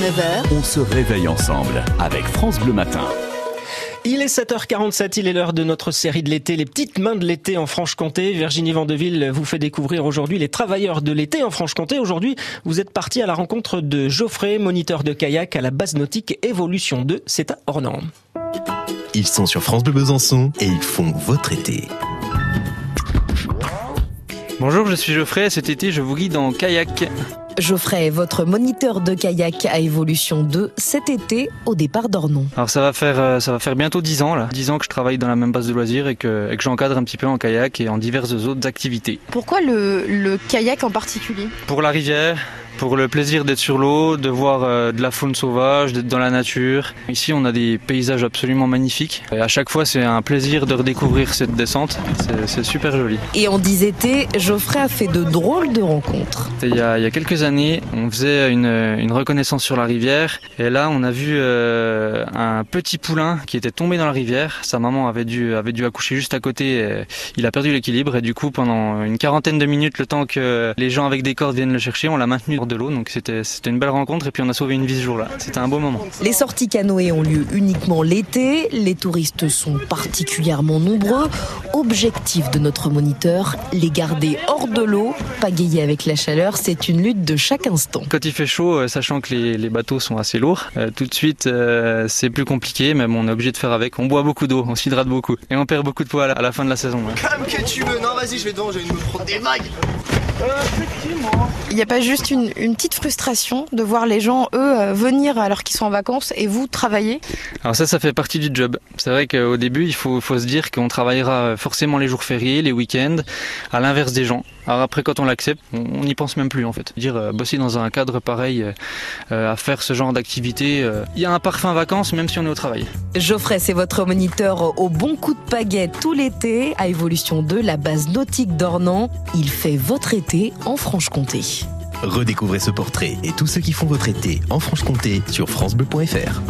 9h, On se réveille ensemble avec France Bleu Matin. Il est 7h47, il est l'heure de notre série de l'été, les petites mains de l'été en Franche-Comté. Virginie Vandeville vous fait découvrir aujourd'hui les travailleurs de l'été en Franche-Comté. Aujourd'hui, vous êtes parti à la rencontre de Geoffrey, moniteur de kayak à la base nautique Évolution 2, c'est à Ornans. Ils sont sur France Bleu Besançon et ils font votre été. Bonjour, je suis Geoffrey. Cet été, je vous guide en kayak. Geoffrey est votre moniteur de kayak à Évolution 2 cet été au départ d'Ornon. Alors ça va faire euh, ça va faire bientôt 10 ans là, 10 ans que je travaille dans la même base de loisirs et que, et que j'encadre un petit peu en kayak et en diverses autres activités. Pourquoi le, le kayak en particulier? Pour la rivière, pour le plaisir d'être sur l'eau, de voir euh, de la faune sauvage, d'être dans la nature. Ici, on a des paysages absolument magnifiques. Et à chaque fois, c'est un plaisir de redécouvrir cette descente. C'est- C'est super joli. Et en 10 étés, Geoffrey a fait de drôles de rencontres. Il y, a, il y a quelques années, on faisait une, une reconnaissance sur la rivière et là on a vu euh, un petit poulain qui était tombé dans la rivière. Sa maman avait dû, avait dû accoucher juste à côté. et il a perdu l'équilibre et du coup pendant une quarantaine de minutes, le temps que les gens avec des cordes viennent le chercher, on l'a maintenu de l'eau. Donc c'était c'était une belle rencontre et puis on a sauvé une vie ce jour-là. C'était un beau moment. Les sorties canoë ont lieu uniquement l'été. Les touristes sont particulièrement nombreux. Objectif de notre moniteur, les garder hors de l'eau. Pagayer avec la chaleur, c'est une lutte de chaque instant. Quand il fait chaud, euh, sachant que les, les bateaux sont assez lourds, euh, tout de suite euh, c'est plus compliqué, mais bon, on est obligé de faire avec. On boit beaucoup d'eau, on s'hydrate beaucoup et on perd beaucoup de poids à la, à la fin de la saison. ouais. Comme que tu veux. Non, vas-y, je vais devant, j'ai envie de me prendre des vagues. Il n'y a pas juste une, petite frustration de voir les gens, eux, euh, venir alors qu'ils sont en vacances et vous travailler Alors ça, ça fait partie du job. C'est vrai qu'au début, il faut, se dire qu'on travaillera forcément les jours fériés, les week-ends, à l'inverse des gens. Alors après, quand on l'accepte, on n'y pense même plus en fait. Dire euh, bosser dans un cadre pareil, euh, à faire ce genre d'activité, il y a un parfum vacances même si on est au travail. Geoffrey, c'est votre moniteur au bon coup de pagaie tout l'été à Évolution 2, la base nautique d'Ornans. Il fait votre été en Franche-Comté. Redécouvrez ce portrait et tous ceux qui font votre été en Franche-Comté sur francebleu.fr.